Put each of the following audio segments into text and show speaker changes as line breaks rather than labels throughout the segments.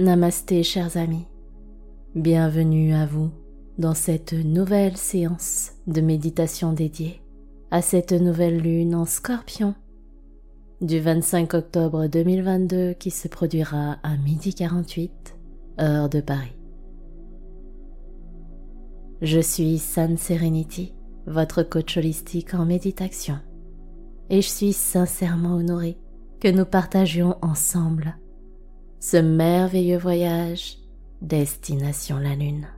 Namasté chers amis, bienvenue à vous dans cette nouvelle séance de méditation dédiée à cette nouvelle lune en scorpion du 25 octobre 2022 qui se produira à midi 48 heure de Paris. Je suis San Serenity, votre coach holistique en méditation, et je suis sincèrement honorée que nous partagions ensemble ce merveilleux voyage destination la Lune.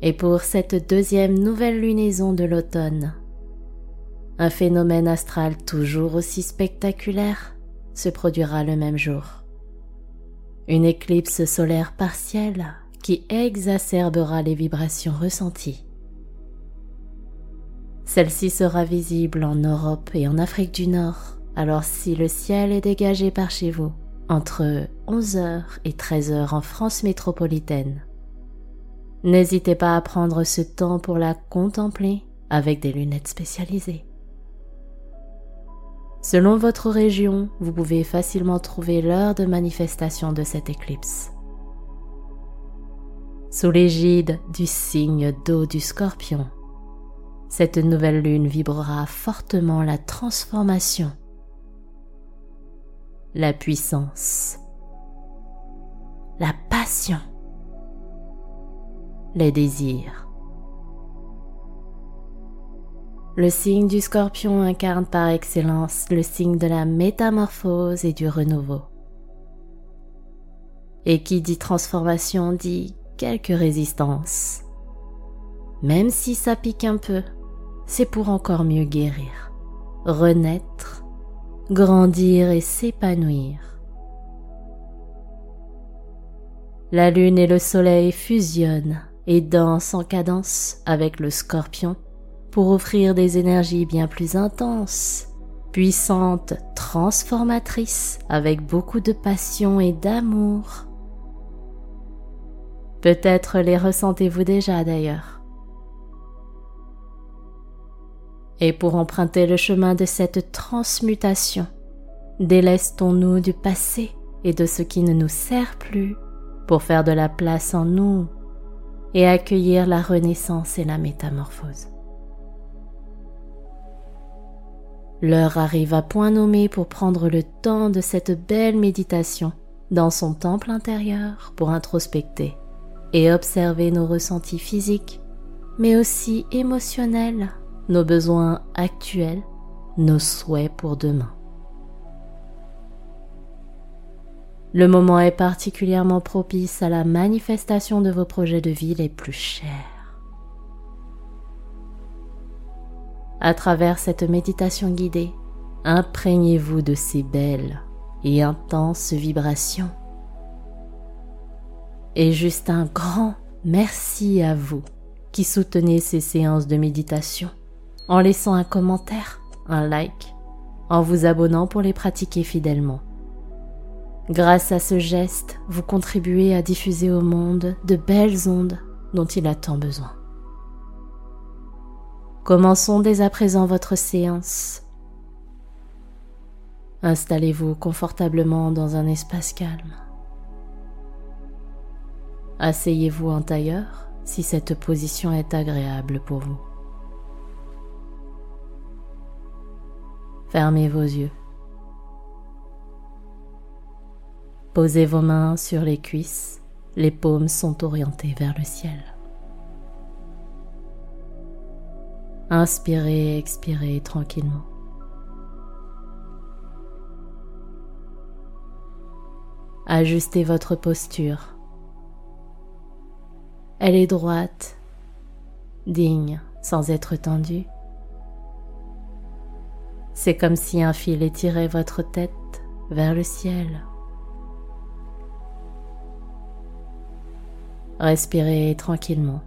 Et pour cette deuxième nouvelle lunaison de l'automne, un phénomène astral toujours aussi spectaculaire se produira le même jour. Une éclipse solaire partielle qui exacerbera les vibrations ressenties. Celle-ci sera visible en Europe et en Afrique du Nord, alors si le ciel est dégagé par chez vous, entre 11h et 13h en France métropolitaine. N'hésitez pas à prendre ce temps pour la contempler avec des lunettes spécialisées. Selon votre région, vous pouvez facilement trouver l'heure de manifestation de cette éclipse. Sous l'égide du signe d'eau du scorpion, cette nouvelle lune vibrera fortement la transformation, la puissance, la passion, les désirs. Le signe du scorpion incarne par excellence le signe de la métamorphose et du renouveau. Et qui dit transformation dit quelques résistances. Même si ça pique un peu, c'est pour encore mieux guérir, renaître, grandir et s'épanouir. La lune et le soleil fusionnent et dansent en cadence avec le scorpion pour offrir des énergies bien plus intenses, puissantes, transformatrices, avec beaucoup de passion et d'amour. Peut-être les ressentez-vous déjà d'ailleurs. Et pour emprunter le chemin de cette transmutation, délestons-nous du passé et de ce qui ne nous sert plus pour faire de la place en nous et accueillir la renaissance et la métamorphose. L'heure arrive à point nommé pour prendre le temps de cette belle méditation dans son temple intérieur pour introspecter et observer nos ressentis physiques, mais aussi émotionnels nos besoins actuels, nos souhaits pour demain. Le moment est particulièrement propice à la manifestation de vos projets de vie les plus chers. À travers cette méditation guidée, imprégnez-vous de ces belles et intenses vibrations. Et juste un grand merci à vous qui soutenez ces séances de méditation en laissant un commentaire, un like, en vous abonnant pour les pratiquer fidèlement. Grâce à ce geste, vous contribuez à diffuser au monde de belles ondes dont il a tant besoin. Commençons dès à présent votre séance. Installez-vous confortablement dans un espace calme. Asseyez-vous en tailleur si cette position est agréable pour vous. Fermez vos yeux. Posez vos mains sur les cuisses, les paumes sont orientées vers le ciel. Inspirez expirez tranquillement. Ajustez votre posture. Elle est droite, digne sans être tendue. C'est comme si un fil étirait votre tête vers le ciel. Respirez tranquillement.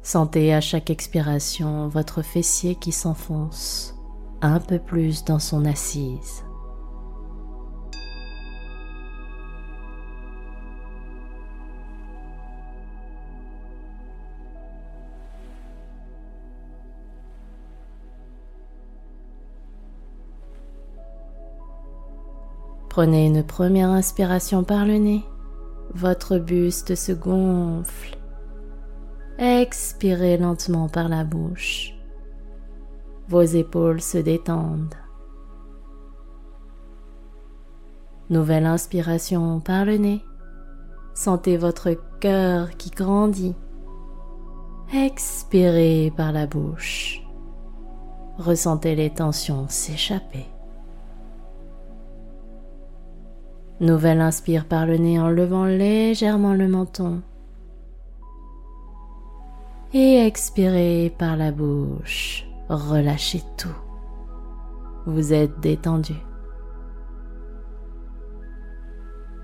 Sentez à chaque expiration votre fessier qui s'enfonce un peu plus dans son assise. Prenez une première inspiration par le nez. Votre buste se gonfle. Expirez lentement par la bouche. Vos épaules se détendent. Nouvelle inspiration par le nez. Sentez votre cœur qui grandit. Expirez par la bouche. Ressentez les tensions s'échapper. Nouvelle inspire par le nez en levant légèrement le menton. Et expirez par la bouche. Relâchez tout. Vous êtes détendu.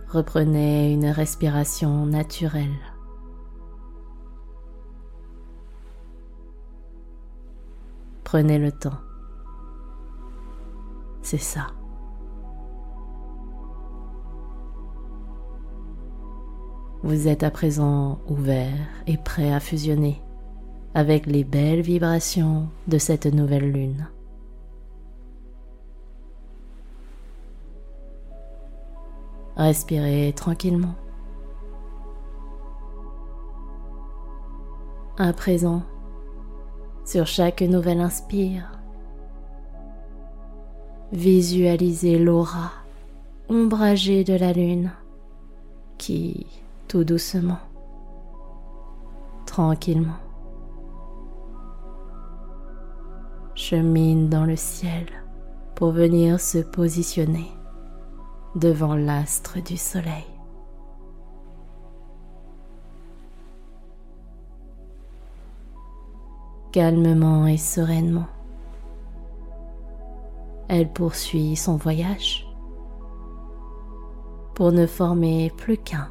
Reprenez une respiration naturelle. Prenez le temps. C'est ça. Vous êtes à présent ouvert et prêt à fusionner avec les belles vibrations de cette nouvelle lune. Respirez tranquillement. À présent, sur chaque nouvelle inspire, visualisez l'aura ombragée de la lune qui, tout doucement, tranquillement, chemine dans le ciel pour venir se positionner devant l'astre du soleil. Calmement et sereinement, elle poursuit son voyage pour ne former plus qu'un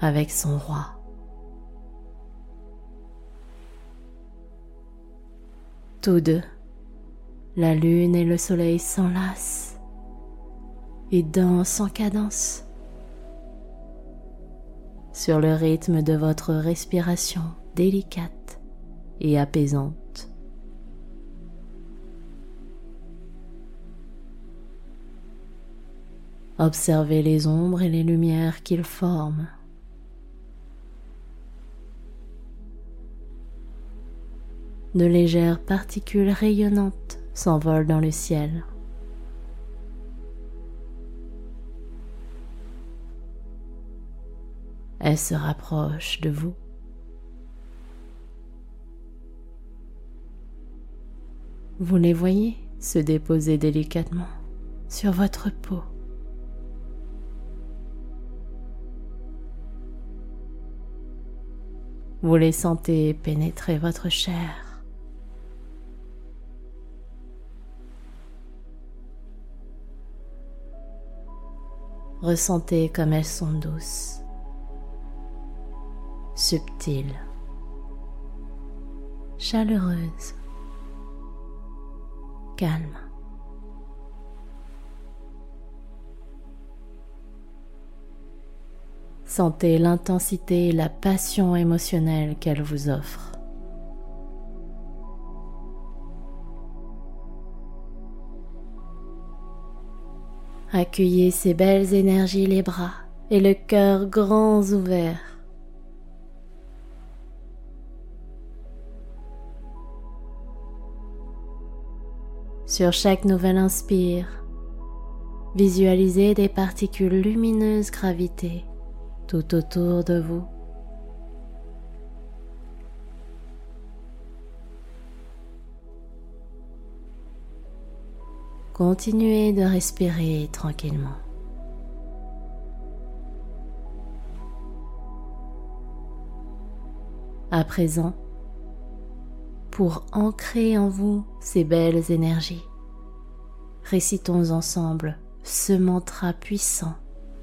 avec son roi. Tous deux, la lune et le soleil s'enlacent et danse en cadence sur le rythme de votre respiration délicate et apaisante. Observez les ombres et les lumières qu'ils forment. De légères particules rayonnantes s'envolent dans le ciel. Elle se rapproche de vous. Vous les voyez se déposer délicatement sur votre peau. Vous les sentez pénétrer votre chair. Ressentez comme elles sont douces subtile, chaleureuse, calme. Sentez l'intensité et la passion émotionnelle qu'elle vous offre. Accueillez ces belles énergies les bras et le cœur grands ouverts. Sur chaque nouvelle inspire, visualisez des particules lumineuses graviter tout autour de vous. Continuez de respirer tranquillement. À présent, pour ancrer en vous ces belles énergies. Récitons ensemble ce mantra puissant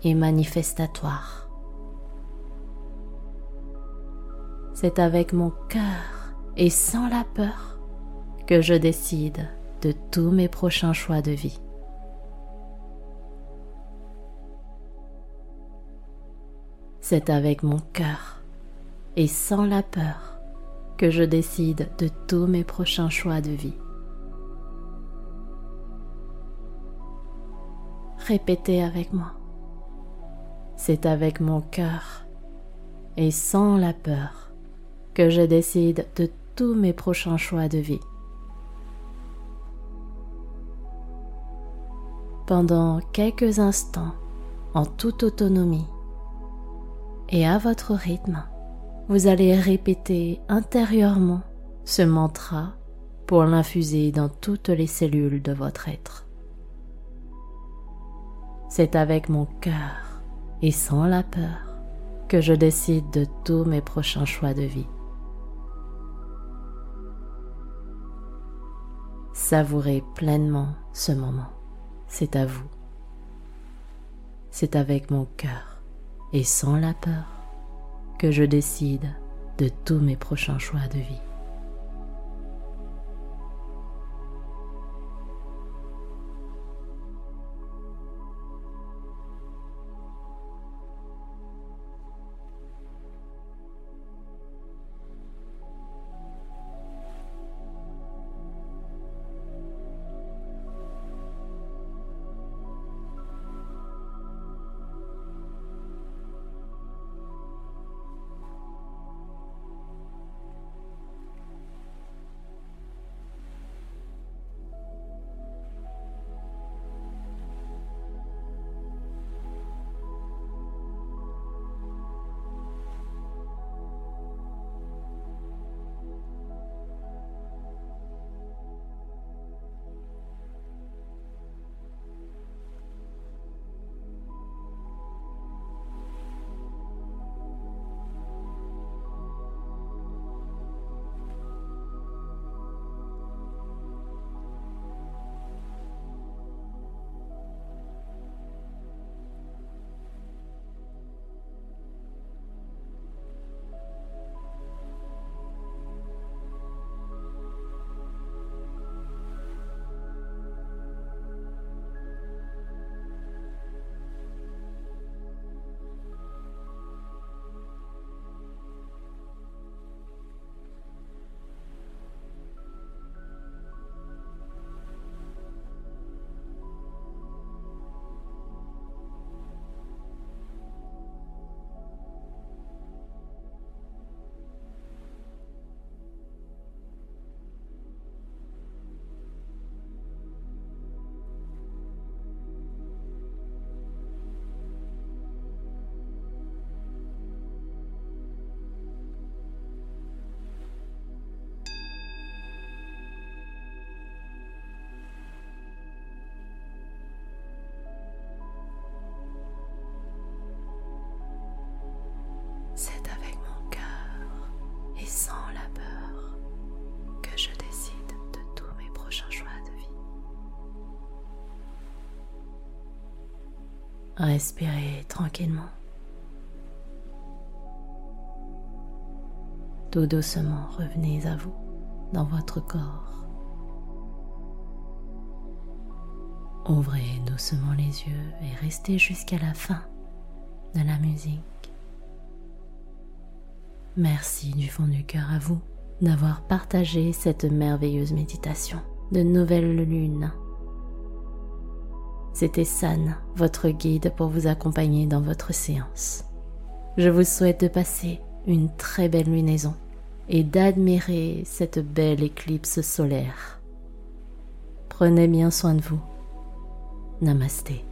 et manifestatoire. C'est avec mon cœur et sans la peur que je décide de tous mes prochains choix de vie. C'est avec mon cœur et sans la peur que je décide de tous mes prochains choix de vie. Répétez avec moi. C'est avec mon cœur et sans la peur que je décide de tous mes prochains choix de vie. Pendant quelques instants, en toute autonomie et à votre rythme, vous allez répéter intérieurement ce mantra pour l'infuser dans toutes les cellules de votre être. C'est avec mon cœur et sans la peur que je décide de tous mes prochains choix de vie. Savourez pleinement ce moment. C'est à vous. C'est avec mon cœur et sans la peur que je décide de tous mes prochains choix de vie. Respirez tranquillement. Tout doucement, revenez à vous, dans votre corps. Ouvrez doucement les yeux et restez jusqu'à la fin de la musique. Merci du fond du cœur à vous d'avoir partagé cette merveilleuse méditation de nouvelle lune c'était San, votre guide pour vous accompagner dans votre séance. Je vous souhaite de passer une très belle lunaison et d'admirer cette belle éclipse solaire. Prenez bien soin de vous. Namasté.